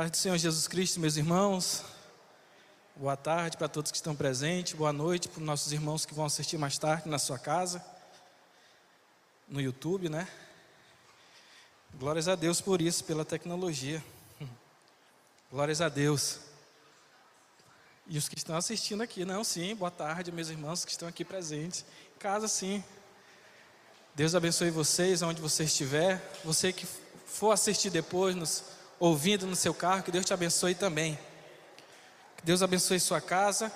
paz do Senhor Jesus Cristo, meus irmãos. Boa tarde para todos que estão presentes. Boa noite para os nossos irmãos que vão assistir mais tarde na sua casa, no YouTube, né? Glórias a Deus por isso, pela tecnologia. Glórias a Deus. E os que estão assistindo aqui, não, sim, boa tarde, meus irmãos que estão aqui presentes. Em casa, sim. Deus abençoe vocês, onde você estiver. Você que for assistir depois, nos ouvindo no seu carro, que Deus te abençoe também. Que Deus abençoe sua casa,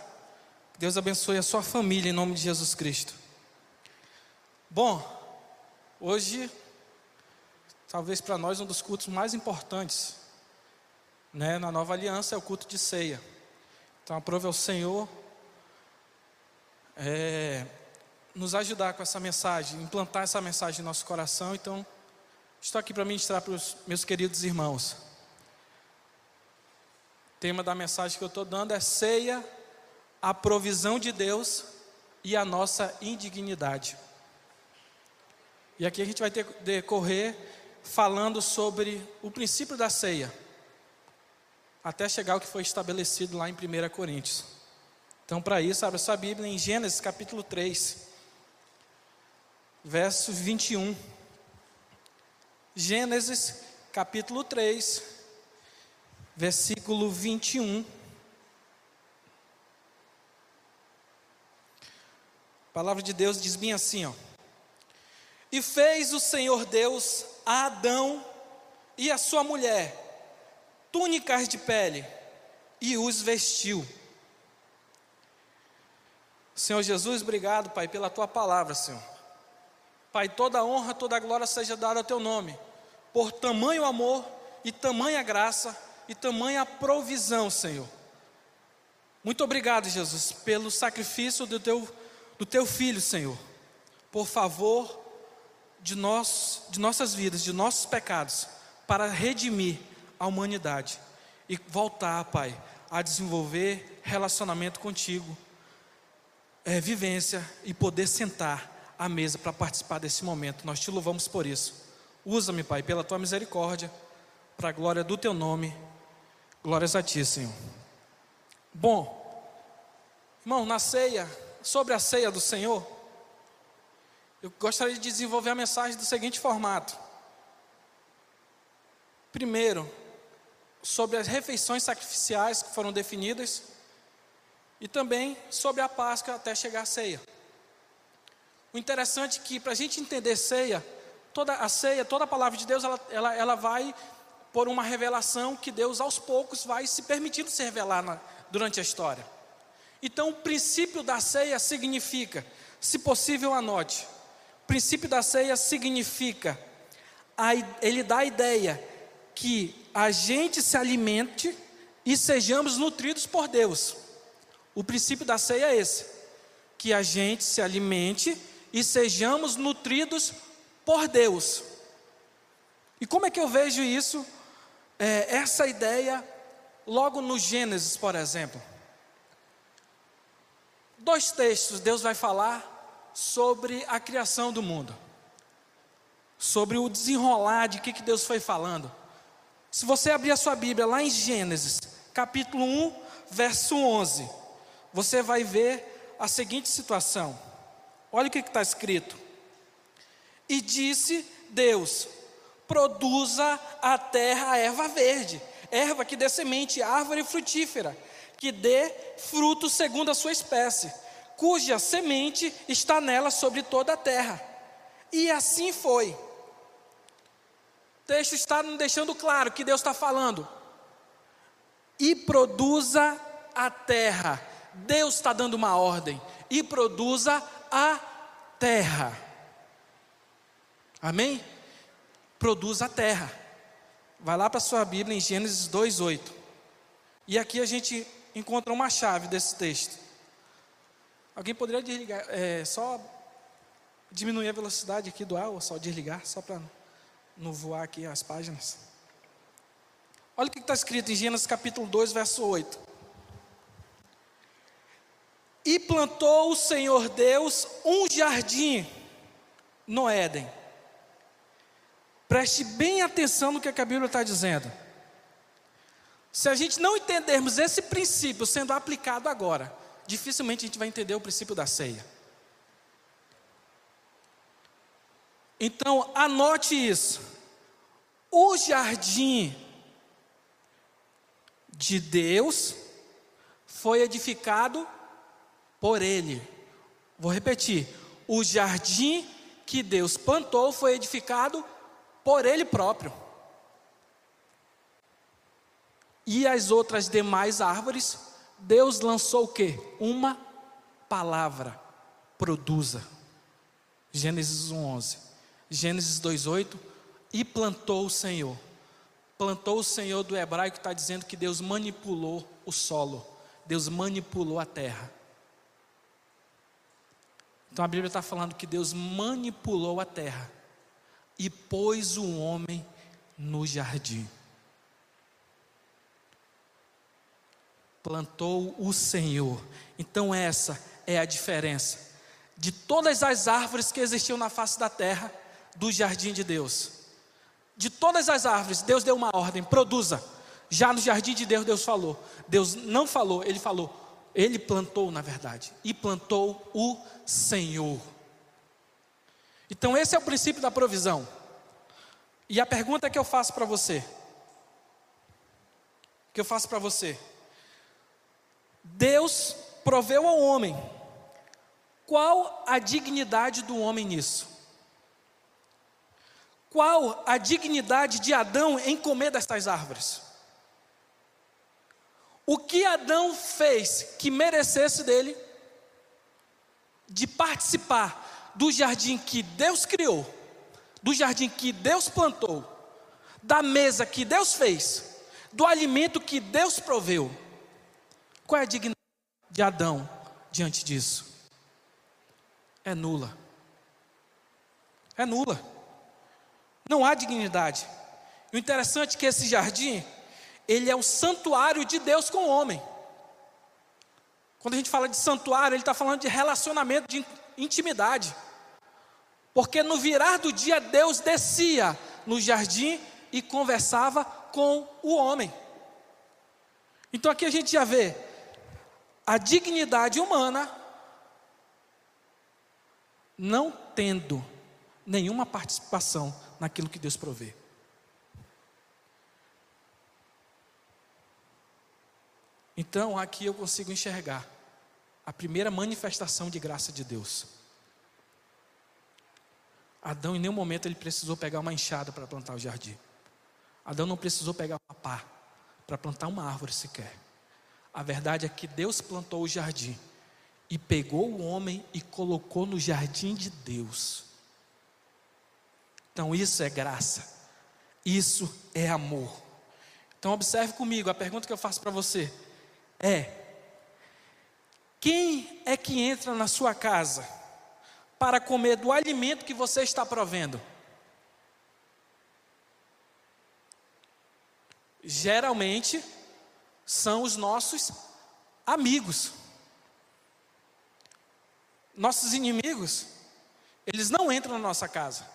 que Deus abençoe a sua família em nome de Jesus Cristo. Bom, hoje, talvez para nós um dos cultos mais importantes, né, na nova aliança é o culto de ceia. Então, aprove ao Senhor é, nos ajudar com essa mensagem, implantar essa mensagem no nosso coração. Então, estou aqui para ministrar para os meus queridos irmãos tema da mensagem que eu estou dando é ceia, a provisão de Deus e a nossa indignidade. E aqui a gente vai ter, decorrer falando sobre o princípio da ceia, até chegar ao que foi estabelecido lá em 1 Coríntios. Então, para isso, abra sua Bíblia em Gênesis capítulo 3, verso 21. Gênesis capítulo 3, versículo 21. A palavra de Deus diz bem assim, ó. E fez o Senhor Deus a Adão e a sua mulher túnicas de pele e os vestiu. Senhor Jesus, obrigado, Pai, pela tua palavra, Senhor. Pai, toda honra, toda glória seja dada ao teu nome, por tamanho amor e tamanha graça e tamanha provisão, Senhor. Muito obrigado, Jesus, pelo sacrifício do teu, do teu filho, Senhor. Por favor, de, nós, de nossas vidas, de nossos pecados, para redimir a humanidade e voltar, Pai, a desenvolver relacionamento contigo, é, vivência e poder sentar à mesa para participar desse momento. Nós te louvamos por isso. Usa-me, Pai, pela tua misericórdia, para a glória do teu nome. Glórias a Ti, Senhor. Bom, irmão, na ceia, sobre a ceia do Senhor, eu gostaria de desenvolver a mensagem do seguinte formato. Primeiro, sobre as refeições sacrificiais que foram definidas, e também sobre a Páscoa até chegar à ceia. O interessante é que, para a gente entender ceia, toda a ceia, toda a palavra de Deus, ela, ela, ela vai por uma revelação que Deus aos poucos vai se permitindo se revelar na, durante a história. Então, o princípio da ceia significa, se possível, anote. O princípio da ceia significa, a, ele dá a ideia que a gente se alimente e sejamos nutridos por Deus. O princípio da ceia é esse: que a gente se alimente e sejamos nutridos por Deus. E como é que eu vejo isso é, essa ideia logo no Gênesis, por exemplo. Dois textos, Deus vai falar sobre a criação do mundo, sobre o desenrolar de que, que Deus foi falando. Se você abrir a sua Bíblia lá em Gênesis, capítulo 1, verso 11, você vai ver a seguinte situação. Olha o que está escrito. E disse Deus: produza a terra a erva verde, erva que dê semente, árvore frutífera, que dê fruto segundo a sua espécie, cuja semente está nela sobre toda a terra. E assim foi. O texto está nos deixando claro que Deus está falando. E produza a terra. Deus está dando uma ordem. E produza a terra. Amém? Produz a terra. Vai lá para a sua Bíblia em Gênesis 2,8. E aqui a gente encontra uma chave desse texto. Alguém poderia desligar, é, só diminuir a velocidade aqui do ar, ou só desligar, só para não voar aqui as páginas. Olha o que está escrito em Gênesis capítulo 2, verso 8. E plantou o Senhor Deus um jardim no Éden Preste bem atenção no que a Bíblia está dizendo. Se a gente não entendermos esse princípio sendo aplicado agora, dificilmente a gente vai entender o princípio da ceia. Então, anote isso. O jardim de Deus foi edificado por Ele. Vou repetir: o jardim que Deus plantou foi edificado por Ele próprio. E as outras demais árvores, Deus lançou o que? Uma palavra: produza. Gênesis 1:11. Gênesis 2:8. E plantou o Senhor. Plantou o Senhor do hebraico está dizendo que Deus manipulou o solo. Deus manipulou a terra. Então a Bíblia está falando que Deus manipulou a terra e pôs o homem no jardim. Plantou o Senhor. Então essa é a diferença de todas as árvores que existiam na face da terra do jardim de Deus. De todas as árvores, Deus deu uma ordem: produza. Já no jardim de Deus, Deus falou. Deus não falou, ele falou. Ele plantou, na verdade, e plantou o Senhor. Então, esse é o princípio da provisão. E a pergunta que eu faço para você, que eu faço para você, Deus proveu ao homem, qual a dignidade do homem nisso? Qual a dignidade de Adão em comer destas árvores? O que Adão fez que merecesse dele de participar do jardim que Deus criou, do jardim que Deus plantou, da mesa que Deus fez, do alimento que Deus proveu? Qual é a dignidade de Adão diante disso? É nula. É nula. Não há dignidade. O interessante é que esse jardim ele é o santuário de Deus com o homem. Quando a gente fala de santuário, ele está falando de relacionamento, de intimidade. Porque no virar do dia, Deus descia no jardim e conversava com o homem. Então aqui a gente já vê a dignidade humana não tendo nenhuma participação naquilo que Deus provê. Então aqui eu consigo enxergar a primeira manifestação de graça de Deus. Adão em nenhum momento ele precisou pegar uma enxada para plantar o jardim. Adão não precisou pegar uma pá para plantar uma árvore sequer. A verdade é que Deus plantou o jardim e pegou o homem e colocou no jardim de Deus. Então isso é graça. Isso é amor. Então observe comigo a pergunta que eu faço para você é: quem é que entra na sua casa para comer do alimento que você está provendo? Geralmente são os nossos amigos. Nossos inimigos, eles não entram na nossa casa.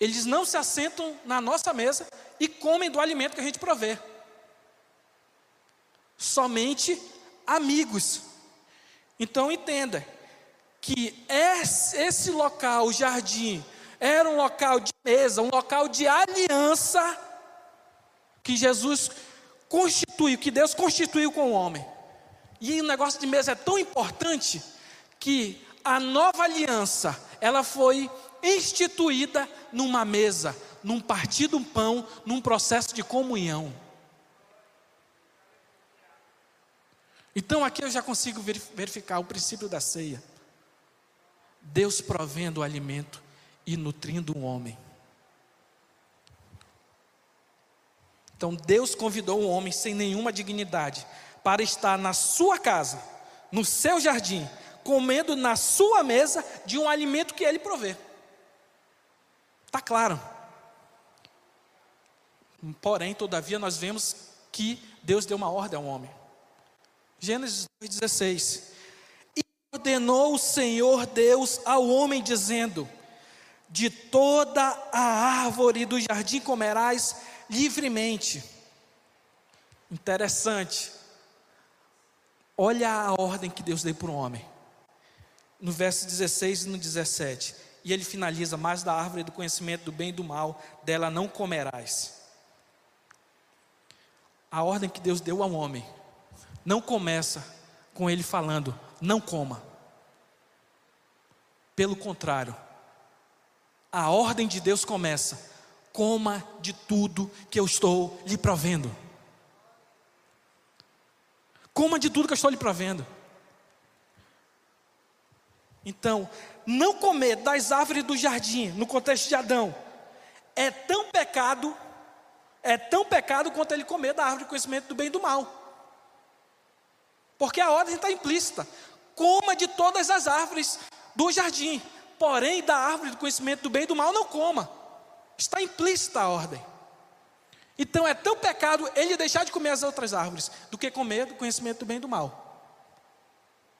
Eles não se assentam na nossa mesa e comem do alimento que a gente provê somente amigos. Então entenda que esse local, o jardim, era um local de mesa, um local de aliança que Jesus constituiu, que Deus constituiu com o homem. E o negócio de mesa é tão importante que a nova aliança, ela foi instituída numa mesa, num partir do pão, num processo de comunhão. Então aqui eu já consigo verificar o princípio da ceia. Deus provendo o alimento e nutrindo o homem. Então Deus convidou o homem sem nenhuma dignidade para estar na sua casa, no seu jardim, comendo na sua mesa de um alimento que ele provê. Está claro. Porém, todavia, nós vemos que Deus deu uma ordem ao homem. Gênesis 2,16. E ordenou o Senhor Deus ao homem, dizendo: De toda a árvore do jardim comerás livremente, Interessante. Olha a ordem que Deus deu para o homem. No verso 16 e no 17. E ele finaliza: Mas da árvore do conhecimento do bem e do mal, dela não comerás. A ordem que Deus deu ao homem não começa com ele falando: Não coma. Pelo contrário, a ordem de Deus começa: Coma de tudo que eu estou lhe provendo. Coma de tudo que eu estou lhe provendo. Então, não comer das árvores do jardim, no contexto de Adão, é tão pecado, é tão pecado quanto ele comer da árvore do conhecimento do bem e do mal. Porque a ordem está implícita. Coma de todas as árvores do jardim, porém da árvore do conhecimento do bem e do mal não coma. Está implícita a ordem. Então é tão pecado ele deixar de comer as outras árvores do que comer do conhecimento do bem e do mal.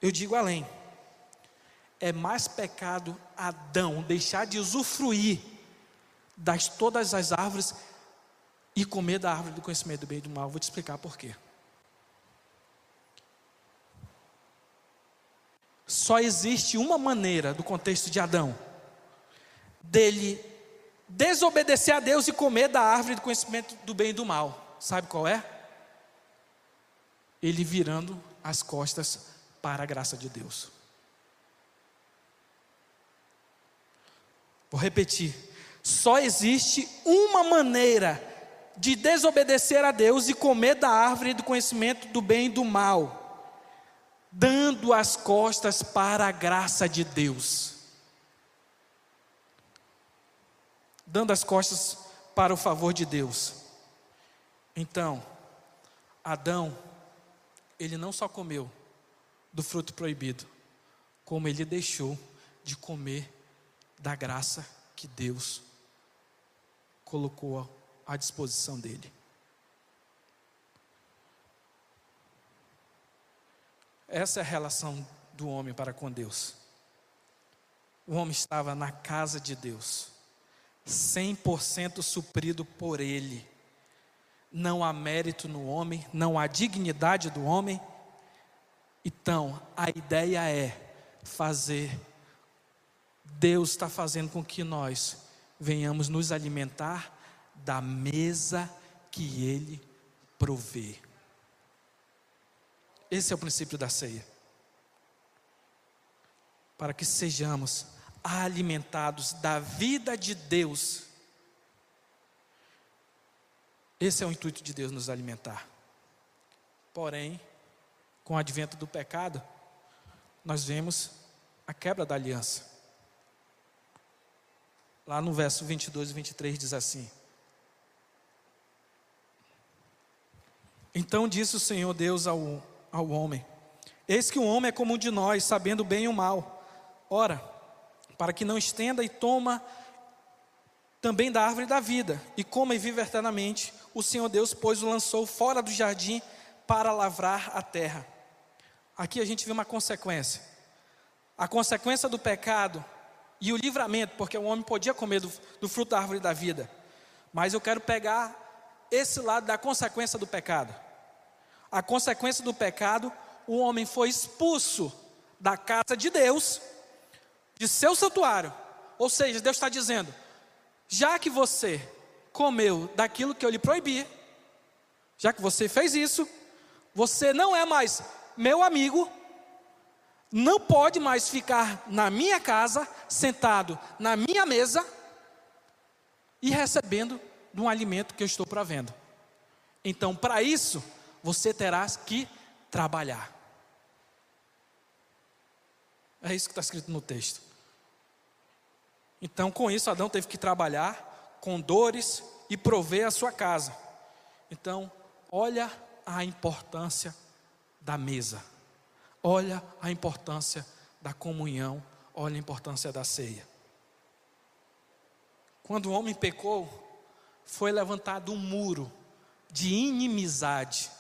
Eu digo além. É mais pecado Adão deixar de usufruir das todas as árvores e comer da árvore do conhecimento do bem e do mal. Vou te explicar por quê. Só existe uma maneira do contexto de Adão dele desobedecer a Deus e comer da árvore do conhecimento do bem e do mal. Sabe qual é? Ele virando as costas para a graça de Deus. Vou repetir. Só existe uma maneira de desobedecer a Deus e comer da árvore do conhecimento do bem e do mal, dando as costas para a graça de Deus. dando as costas para o favor de Deus. Então, Adão, ele não só comeu do fruto proibido, como ele deixou de comer da graça que Deus colocou à disposição dele. Essa é a relação do homem para com Deus. O homem estava na casa de Deus 100% suprido por Ele. Não há mérito no homem, não há dignidade do homem. Então, a ideia é fazer, Deus está fazendo com que nós venhamos nos alimentar da mesa que Ele provê. Esse é o princípio da ceia. Para que sejamos alimentados da vida de Deus. Esse é o intuito de Deus nos alimentar. Porém, com o advento do pecado, nós vemos a quebra da aliança. Lá no verso 22 e 23 diz assim: Então disse o Senhor Deus ao, ao homem: Eis que o homem é como um de nós, sabendo bem e o mal. Ora, para que não estenda e toma também da árvore da vida, e coma e viva eternamente. O Senhor Deus, pois, o lançou fora do jardim para lavrar a terra. Aqui a gente vê uma consequência. A consequência do pecado e o livramento, porque o homem podia comer do, do fruto da árvore da vida. Mas eu quero pegar esse lado da consequência do pecado. A consequência do pecado, o homem foi expulso da casa de Deus de seu santuário. Ou seja, Deus está dizendo: já que você comeu daquilo que eu lhe proibi, já que você fez isso, você não é mais meu amigo, não pode mais ficar na minha casa, sentado na minha mesa e recebendo de um alimento que eu estou provendo. Então, para isso, você terá que trabalhar. É isso que está escrito no texto. Então, com isso, Adão teve que trabalhar com dores e prover a sua casa. Então, olha a importância da mesa, olha a importância da comunhão, olha a importância da ceia. Quando o homem pecou, foi levantado um muro de inimizade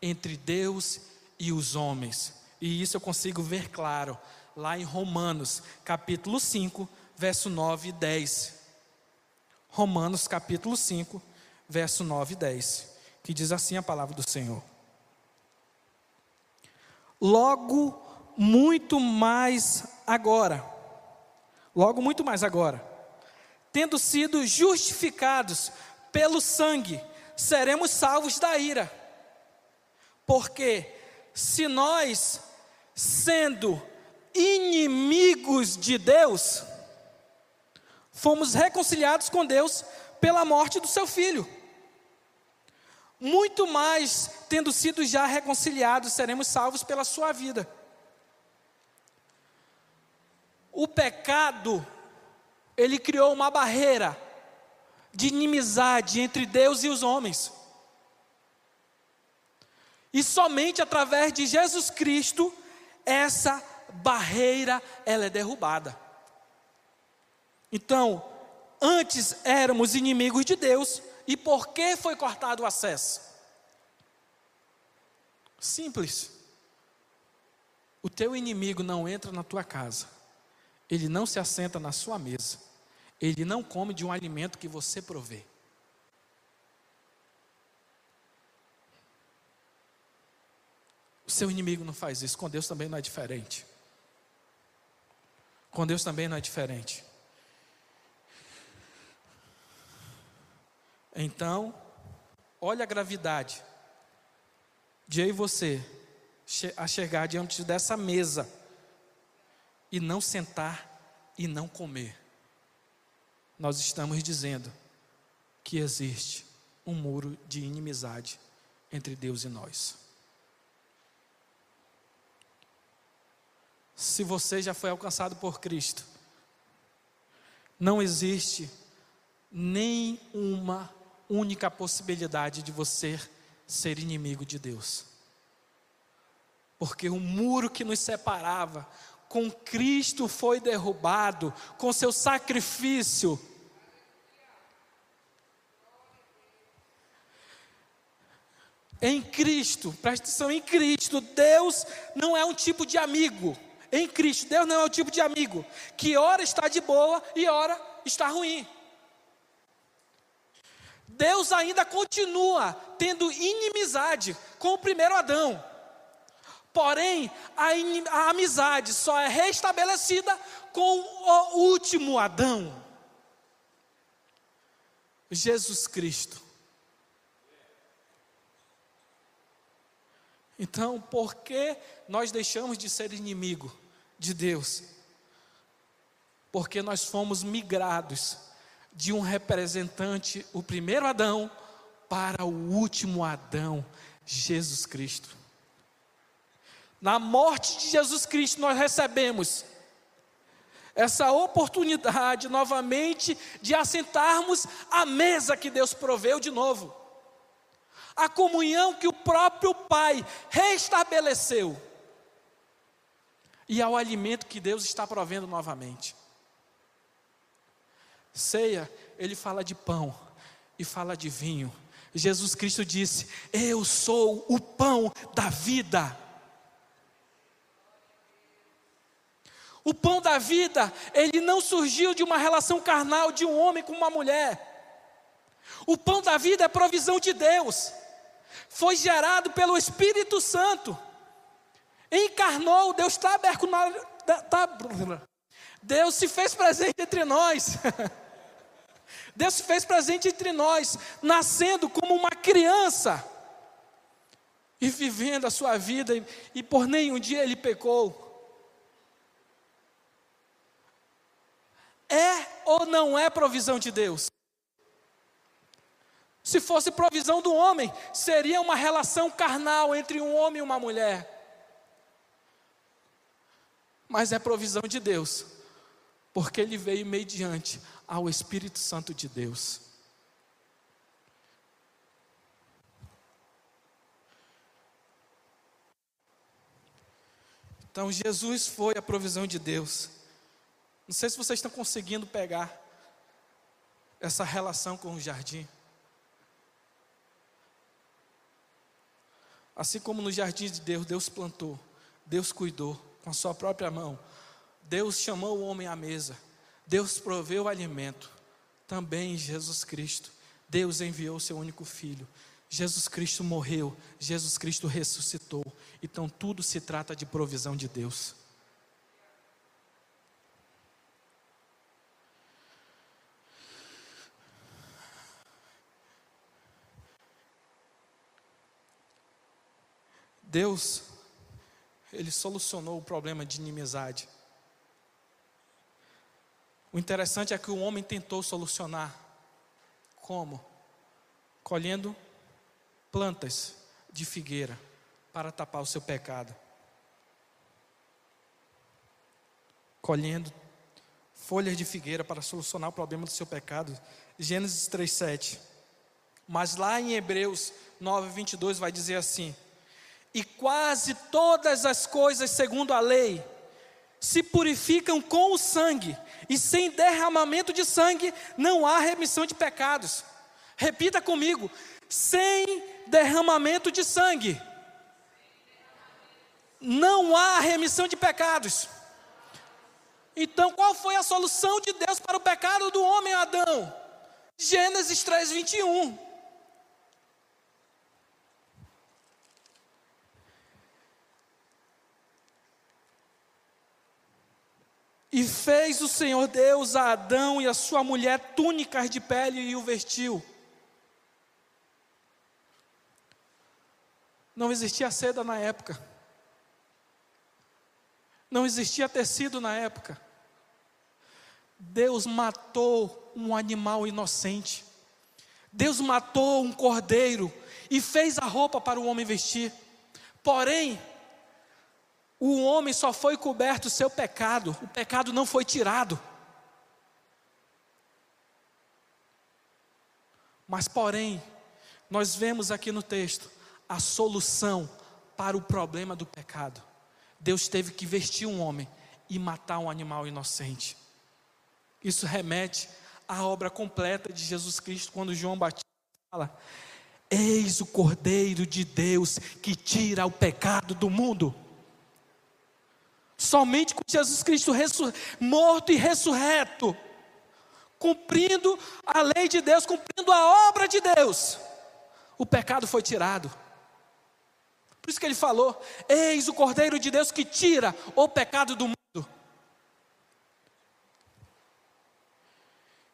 entre Deus e os homens. E isso eu consigo ver claro lá em Romanos, capítulo 5, verso 9 e 10. Romanos capítulo 5, verso 9 e 10. que diz assim a palavra do Senhor. Logo, muito mais agora, logo, muito mais agora, tendo sido justificados pelo sangue, seremos salvos da ira. Porque se nós, sendo inimigos de Deus, fomos reconciliados com Deus pela morte do seu filho. Muito mais, tendo sido já reconciliados, seremos salvos pela sua vida. O pecado, ele criou uma barreira de inimizade entre Deus e os homens. E somente através de Jesus Cristo essa barreira ela é derrubada. Então, antes éramos inimigos de Deus, e por que foi cortado o acesso? Simples. O teu inimigo não entra na tua casa, ele não se assenta na sua mesa, ele não come de um alimento que você provê. Seu inimigo não faz isso, com Deus também não é diferente. Com Deus também não é diferente. Então, olha a gravidade de eu e você a chegar diante dessa mesa e não sentar e não comer. Nós estamos dizendo que existe um muro de inimizade entre Deus e nós. Se você já foi alcançado por Cristo, não existe nem uma única possibilidade de você ser inimigo de Deus. Porque o muro que nos separava com Cristo foi derrubado, com seu sacrifício. Em Cristo, presta atenção, em Cristo, Deus não é um tipo de amigo em Cristo. Deus não é o tipo de amigo que ora está de boa e ora está ruim. Deus ainda continua tendo inimizade com o primeiro Adão. Porém, a, a amizade só é restabelecida com o último Adão. Jesus Cristo. Então, por que nós deixamos de ser inimigo de Deus? Porque nós fomos migrados de um representante, o primeiro Adão, para o último Adão, Jesus Cristo. Na morte de Jesus Cristo, nós recebemos essa oportunidade novamente de assentarmos à mesa que Deus proveu de novo a comunhão que o próprio Pai restabeleceu, e ao alimento que Deus está provendo novamente. Ceia, ele fala de pão e fala de vinho. Jesus Cristo disse: Eu sou o pão da vida. O pão da vida, ele não surgiu de uma relação carnal de um homem com uma mulher. O pão da vida é provisão de Deus foi gerado pelo Espírito Santo. Encarnou, Deus tabernáculo. Tá, Deus se fez presente entre nós. Deus se fez presente entre nós, nascendo como uma criança e vivendo a sua vida, e, e por nenhum dia ele pecou. É ou não é provisão de Deus? Se fosse provisão do homem, seria uma relação carnal entre um homem e uma mulher. Mas é provisão de Deus, porque ele veio mediante ao Espírito Santo de Deus. Então Jesus foi a provisão de Deus. Não sei se vocês estão conseguindo pegar essa relação com o jardim. Assim como no jardim de Deus, Deus plantou, Deus cuidou com a sua própria mão. Deus chamou o homem à mesa. Deus proveu o alimento. Também Jesus Cristo, Deus enviou seu único filho. Jesus Cristo morreu, Jesus Cristo ressuscitou. Então tudo se trata de provisão de Deus. Deus, Ele solucionou o problema de inimizade. O interessante é que o homem tentou solucionar. Como? Colhendo plantas de figueira para tapar o seu pecado. Colhendo folhas de figueira para solucionar o problema do seu pecado. Gênesis 3:7. Mas lá em Hebreus 9:22 vai dizer assim: E quase todas as coisas segundo a lei se purificam com o sangue, e sem derramamento de sangue não há remissão de pecados. Repita comigo: sem derramamento de sangue não há remissão de pecados. Então, qual foi a solução de Deus para o pecado do homem Adão? Gênesis 3, E fez o Senhor Deus a Adão e a sua mulher túnicas de pele e o vestiu. Não existia seda na época. Não existia tecido na época. Deus matou um animal inocente. Deus matou um cordeiro e fez a roupa para o homem vestir. Porém, o homem só foi coberto o seu pecado, o pecado não foi tirado. Mas, porém, nós vemos aqui no texto a solução para o problema do pecado. Deus teve que vestir um homem e matar um animal inocente. Isso remete à obra completa de Jesus Cristo, quando João Batista fala: Eis o Cordeiro de Deus que tira o pecado do mundo. Somente com Jesus Cristo morto e ressurreto, cumprindo a lei de Deus, cumprindo a obra de Deus, o pecado foi tirado. Por isso que ele falou: Eis o Cordeiro de Deus que tira o pecado do mundo.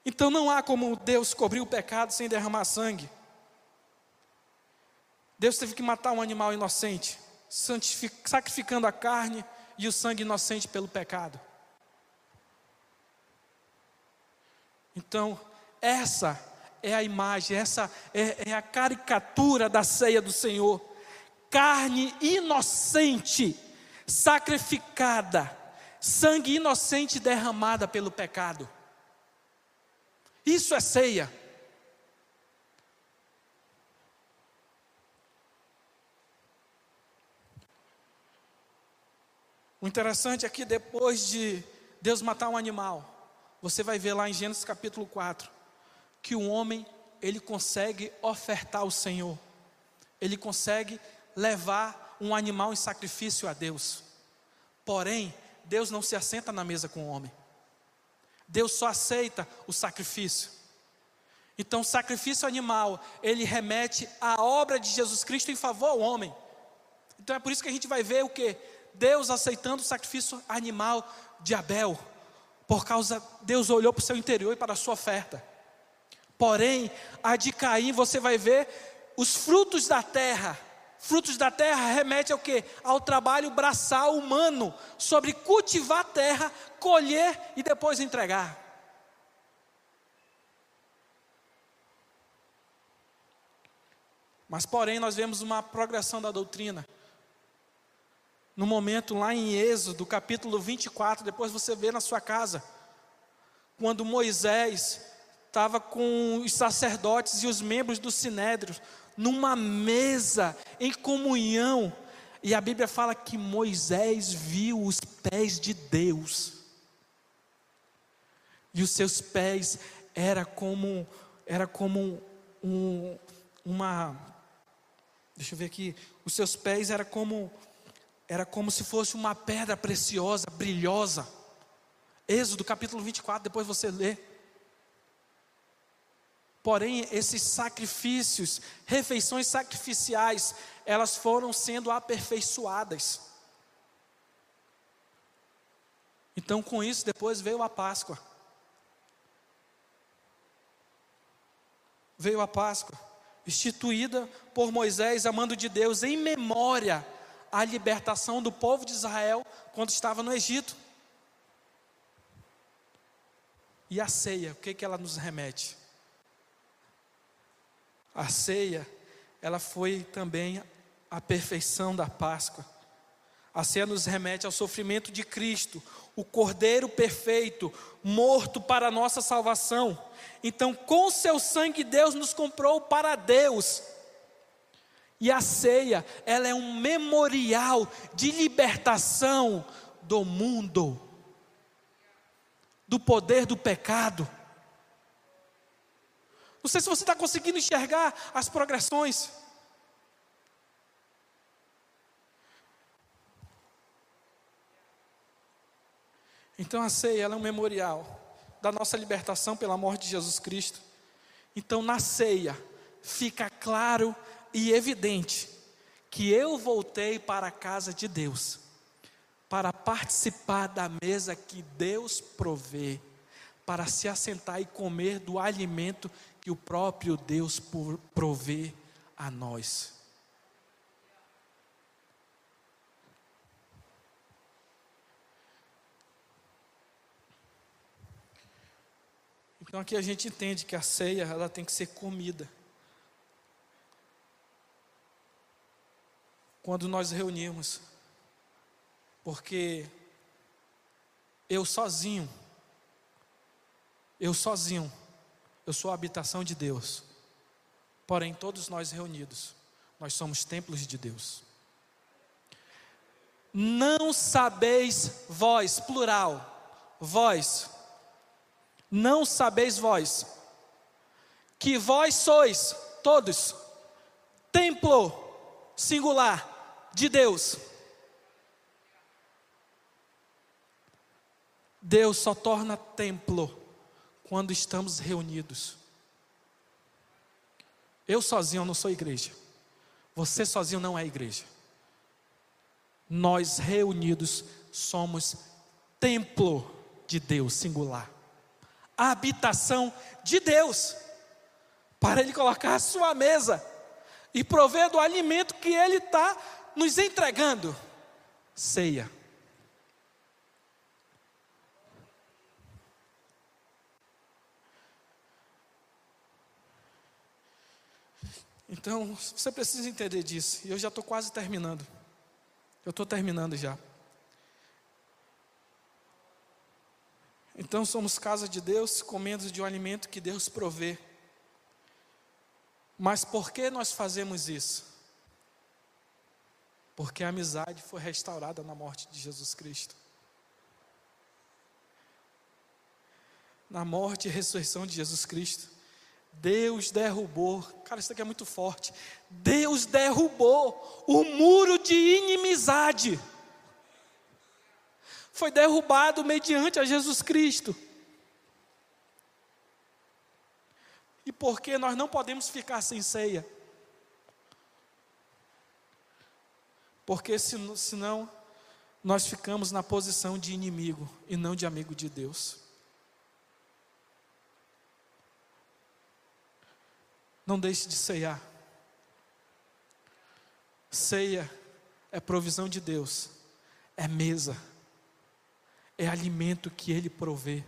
Então não há como Deus cobrir o pecado sem derramar sangue. Deus teve que matar um animal inocente, sacrificando a carne e o sangue inocente pelo pecado. Então, essa é a imagem, essa é, é, a caricatura da ceia do Senhor. Carne inocente, sacrificada, sangue inocente derramada pelo pecado. Isso é ceia. O interessante é que depois de Deus matar um animal, você vai ver lá em Gênesis capítulo 4, que o homem, ele consegue ofertar ao Senhor, ele consegue levar um animal em sacrifício a Deus. Porém, Deus não se assenta na mesa com o homem. Deus só aceita o sacrifício. Então, o sacrifício animal, ele remete à obra de Jesus Cristo em favor ao homem. Então é por isso que a gente vai ver o que? Deus aceitando o sacrifício animal de Abel, por causa Deus olhou para o seu interior e para a sua oferta. Porém, a de Caim você vai ver os frutos da terra. Frutos da terra remete ao que? Ao trabalho braçal humano sobre cultivar a terra, colher e depois entregar. Mas porém nós vemos uma progressão da doutrina no momento lá em Êxodo, capítulo 24, depois você vê na sua casa, quando Moisés estava com os sacerdotes e os membros do sinédrio numa mesa em comunhão, e a Bíblia fala que Moisés viu os pés de Deus. E os seus pés era como era como um, uma deixa eu ver aqui, os seus pés era como era como se fosse uma pedra preciosa, brilhosa. Êxodo capítulo 24, depois você lê. Porém, esses sacrifícios, refeições sacrificiais, elas foram sendo aperfeiçoadas. Então, com isso, depois veio a Páscoa. Veio a Páscoa, instituída por Moisés, amando de Deus, em memória à libertação do povo de Israel quando estava no Egito. E a ceia, o que, que ela nos remete? A ceia, ela foi também a perfeição da Páscoa. A ceia nos remete ao sofrimento de Cristo, o Cordeiro perfeito, morto para a nossa salvação. Então, com seu sangue, Deus nos comprou para Deus. E a ceia, ela é um memorial de libertação do mundo, do poder do pecado. Não sei se você está conseguindo enxergar as progressões. Então a ceia é um memorial da nossa libertação pela morte de Jesus Cristo. Então na ceia fica claro e evidente que eu voltei para a casa de Deus para participar da mesa que Deus provê, para se assentar e comer do alimento que o próprio Deus provê a nós. Então aqui a gente entende que a ceia ela tem que ser comida. Quando nós reunimos, porque eu sozinho, eu sozinho eu sou a habitação de Deus. Porém, todos nós reunidos, nós somos templos de Deus. Não sabeis vós, plural, vós, não sabeis vós, que vós sois, todos, templo singular de Deus. Deus só torna templo quando estamos reunidos. Eu sozinho não sou igreja. Você sozinho não é igreja. Nós reunidos somos templo de Deus, singular. A habitação de Deus. Para Ele colocar a sua mesa e prover do alimento que Ele está nos entregando. Ceia. Então, você precisa entender disso. E eu já estou quase terminando. Eu estou terminando já. Então, somos casa de Deus, comendo de um alimento que Deus provê. Mas por que nós fazemos isso? Porque a amizade foi restaurada na morte de Jesus Cristo. Na morte e ressurreição de Jesus Cristo. Deus derrubou, cara, isso aqui é muito forte. Deus derrubou o muro de inimizade. Foi derrubado mediante a Jesus Cristo. E por que nós não podemos ficar sem ceia? Porque senão nós ficamos na posição de inimigo e não de amigo de Deus. Não deixe de ceiar. Ceia é provisão de Deus, é mesa, é alimento que Ele provê.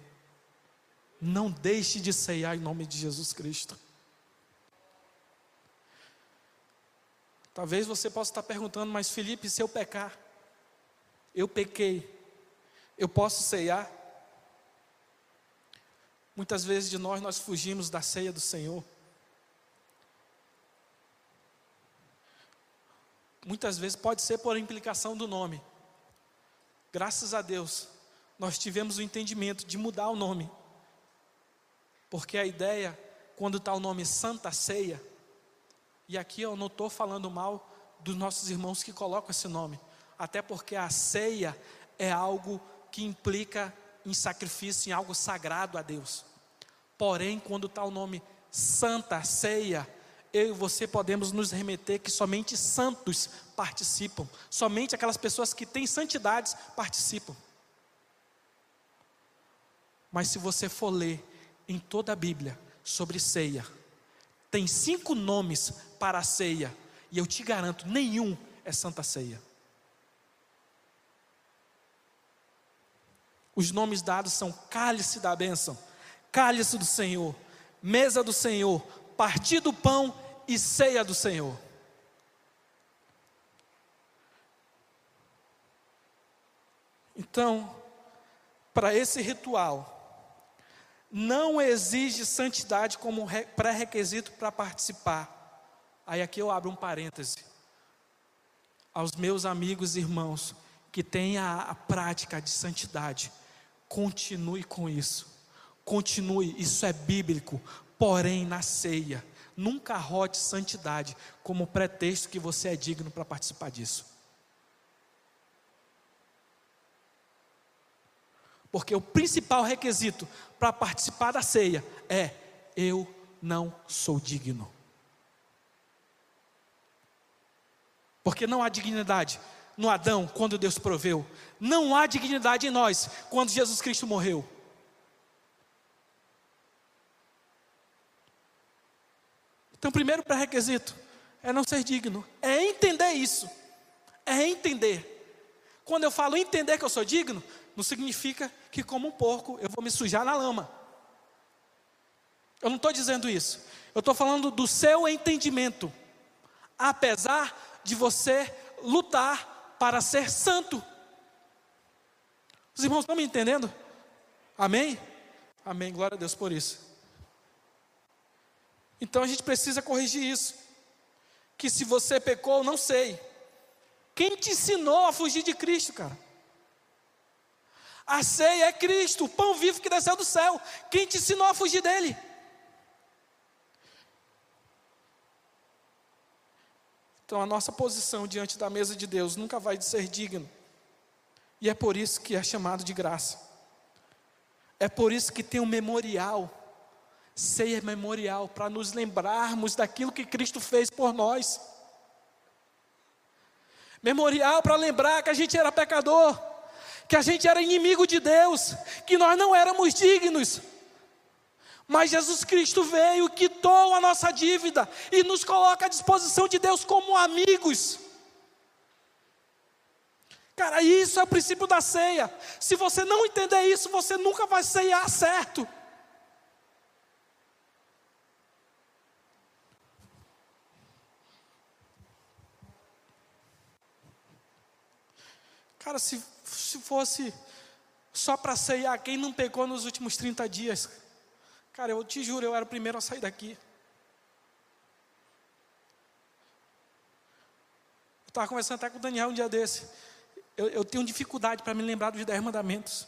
Não deixe de ceiar em nome de Jesus Cristo. Talvez você possa estar perguntando, mas Felipe, se eu pecar, eu pequei, eu posso ceiar? Muitas vezes de nós, nós fugimos da ceia do Senhor. Muitas vezes pode ser por implicação do nome. Graças a Deus, nós tivemos o entendimento de mudar o nome. Porque a ideia, quando está o nome Santa Ceia, e aqui eu não estou falando mal dos nossos irmãos que colocam esse nome, até porque a ceia é algo que implica em sacrifício, em algo sagrado a Deus. Porém, quando está o nome Santa Ceia, eu e você podemos nos remeter que somente santos participam, somente aquelas pessoas que têm santidades participam. Mas se você for ler em toda a Bíblia sobre ceia, tem cinco nomes para a ceia, e eu te garanto, nenhum é Santa Ceia. Os nomes dados são cálice da bênção, cálice do Senhor, mesa do Senhor, partir do pão e ceia do Senhor. Então, para esse ritual, não exige santidade como pré-requisito para participar. Aí aqui eu abro um parêntese. Aos meus amigos e irmãos que têm a, a prática de santidade, continue com isso. Continue, isso é bíblico. Porém, na ceia, nunca arrote santidade como pretexto que você é digno para participar disso. Porque o principal requisito para participar da ceia é: eu não sou digno. Porque não há dignidade no Adão quando Deus proveu, não há dignidade em nós quando Jesus Cristo morreu. Então, o primeiro pré-requisito é não ser digno, é entender isso, é entender. Quando eu falo entender que eu sou digno, não significa que, como um porco, eu vou me sujar na lama. Eu não estou dizendo isso. Eu estou falando do seu entendimento. Apesar de você lutar para ser santo. Os irmãos estão me entendendo? Amém? Amém. Glória a Deus por isso. Então a gente precisa corrigir isso. Que se você pecou, não sei. Quem te ensinou a fugir de Cristo, cara? A ceia é Cristo, o pão vivo que desceu do céu. Quem te ensinou a fugir dele? Então a nossa posição diante da mesa de Deus nunca vai ser digno. E é por isso que é chamado de graça. É por isso que tem um memorial. Ceia memorial para nos lembrarmos daquilo que Cristo fez por nós. Memorial para lembrar que a gente era pecador que a gente era inimigo de Deus, que nós não éramos dignos. Mas Jesus Cristo veio, quitou a nossa dívida e nos coloca à disposição de Deus como amigos. Cara, isso é o princípio da ceia. Se você não entender isso, você nunca vai ceiar certo. Cara, se se fosse só para ceiar quem não pegou nos últimos 30 dias. Cara, eu te juro, eu era o primeiro a sair daqui. Eu estava conversando até com o Daniel um dia desse. Eu, eu tenho dificuldade para me lembrar dos 10 mandamentos.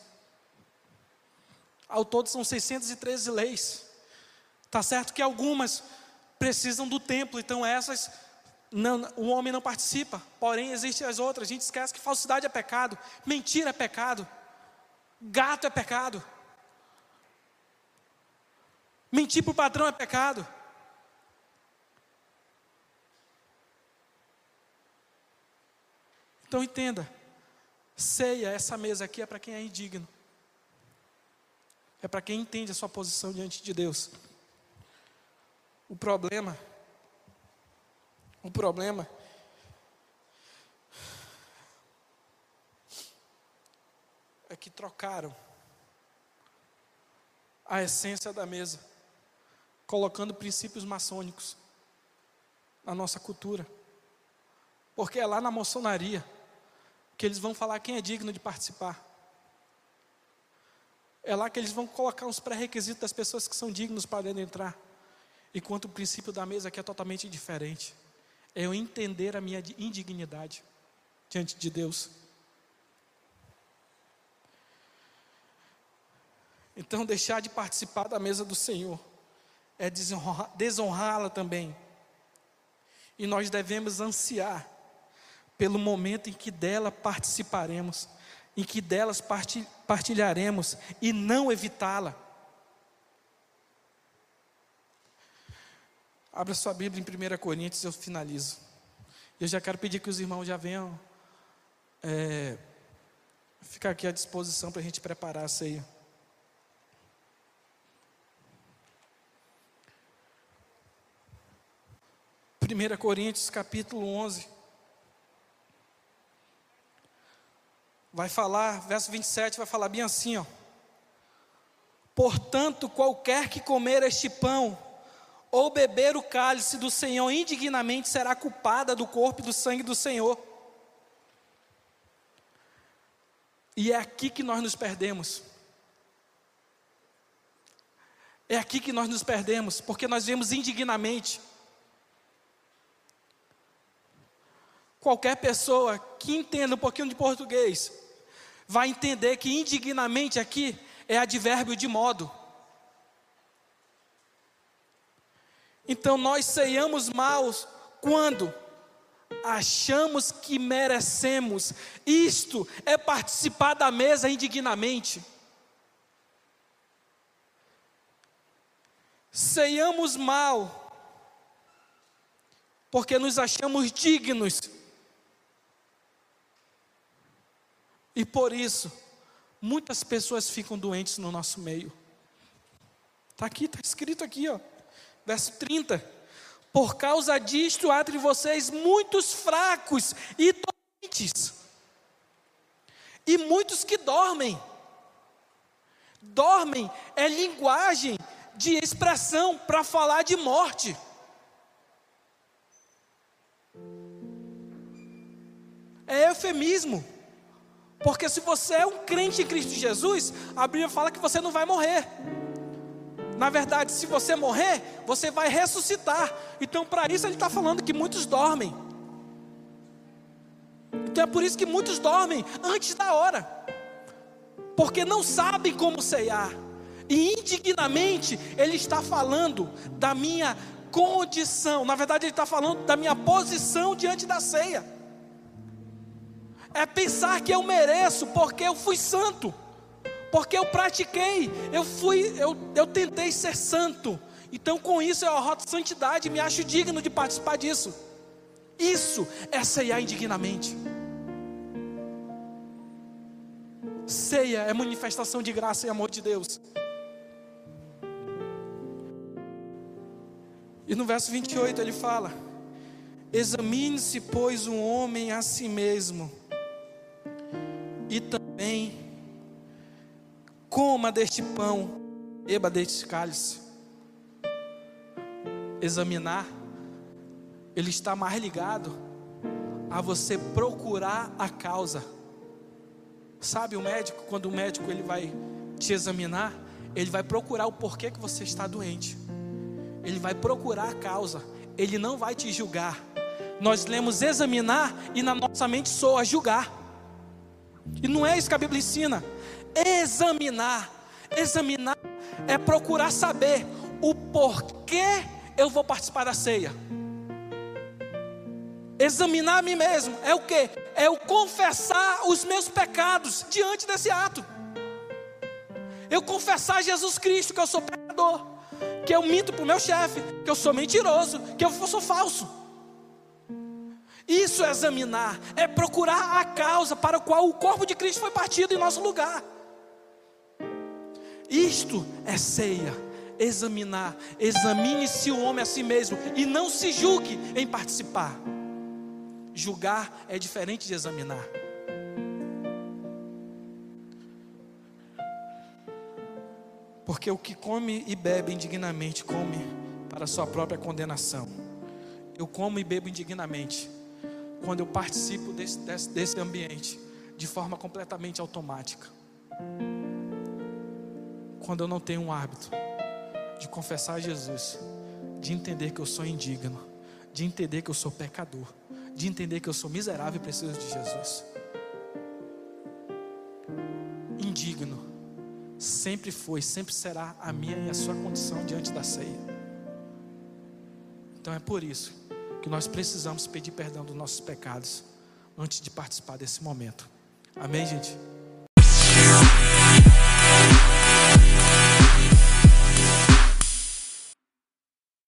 Ao todo são 613 leis. Está certo que algumas precisam do templo, então essas não, o homem não participa, porém existem as outras. A gente esquece que falsidade é pecado, mentira é pecado, gato é pecado, mentir para o patrão é pecado. Então entenda, ceia, essa mesa aqui é para quem é indigno, é para quem entende a sua posição diante de Deus. O problema o problema é que trocaram a essência da mesa, colocando princípios maçônicos na nossa cultura. Porque é lá na maçonaria que eles vão falar quem é digno de participar. É lá que eles vão colocar uns pré-requisitos das pessoas que são dignos para entrar. Enquanto o princípio da mesa aqui é totalmente diferente é eu entender a minha indignidade diante de Deus. Então, deixar de participar da mesa do Senhor é desonrá-la também. E nós devemos ansiar pelo momento em que dela participaremos, em que delas partilharemos e não evitá-la. Abra sua Bíblia em 1 Coríntios, eu finalizo. Eu já quero pedir que os irmãos já venham é, ficar aqui à disposição para a gente preparar a ceia. 1 Coríntios capítulo 11. Vai falar, verso 27, vai falar bem assim, ó. Portanto, qualquer que comer este pão ou beber o cálice do Senhor indignamente será culpada do corpo e do sangue do Senhor. E é aqui que nós nos perdemos. É aqui que nós nos perdemos, porque nós vemos indignamente. Qualquer pessoa que entenda um pouquinho de português vai entender que indignamente aqui é advérbio de modo. Então nós ceiamos maus quando achamos que merecemos. Isto é participar da mesa indignamente. Ceiamos mal porque nos achamos dignos E por isso, muitas pessoas ficam doentes no nosso meio. Está aqui, está escrito aqui, ó, verso 30. Por causa disto há entre vocês muitos fracos e doentes, e muitos que dormem. Dormem é linguagem de expressão para falar de morte. É eufemismo. Porque se você é um crente em Cristo Jesus, a Bíblia fala que você não vai morrer. Na verdade, se você morrer, você vai ressuscitar. Então, para isso, ele está falando que muitos dormem. Então, é por isso que muitos dormem antes da hora, porque não sabem como ceiar. E indignamente, ele está falando da minha condição. Na verdade, ele está falando da minha posição diante da ceia é pensar que eu mereço porque eu fui santo, porque eu pratiquei, eu fui, eu, eu tentei ser santo. Então, com isso, eu arroto santidade e me acho digno de participar disso. Isso é ceiar indignamente. Ceia é manifestação de graça e amor de Deus. E no verso 28 ele fala: Examine-se, pois, um homem a si mesmo e também coma deste pão, beba deste cálice. Examinar, ele está mais ligado a você procurar a causa. Sabe o médico, quando o médico ele vai te examinar, ele vai procurar o porquê que você está doente. Ele vai procurar a causa. Ele não vai te julgar. Nós lemos examinar e na nossa mente soa julgar. E não é isso que a Bíblia ensina. Examinar. Examinar é procurar saber o porquê eu vou participar da ceia. Examinar a mim mesmo é o que? É o confessar os meus pecados diante desse ato. Eu confessar a Jesus Cristo que eu sou pecador, que eu minto para o meu chefe, que eu sou mentiroso, que eu sou falso. Isso é examinar, é procurar a causa para a qual o corpo de Cristo foi partido em nosso lugar. Isto é ceia, examinar. Examine-se o homem a si mesmo e não se julgue em participar. Julgar é diferente de examinar. Porque o que come e bebe indignamente, come para sua própria condenação. Eu como e bebo indignamente quando eu participo desse, desse, desse ambiente de forma completamente automática. Quando eu não tenho um hábito de confessar a Jesus, de entender que eu sou indigno, de entender que eu sou pecador, de entender que eu sou miserável e preciso de Jesus. Indigno sempre foi, sempre será a minha e a sua condição diante da ceia. Então é por isso que nós precisamos pedir perdão dos nossos pecados antes de participar desse momento. Amém, gente?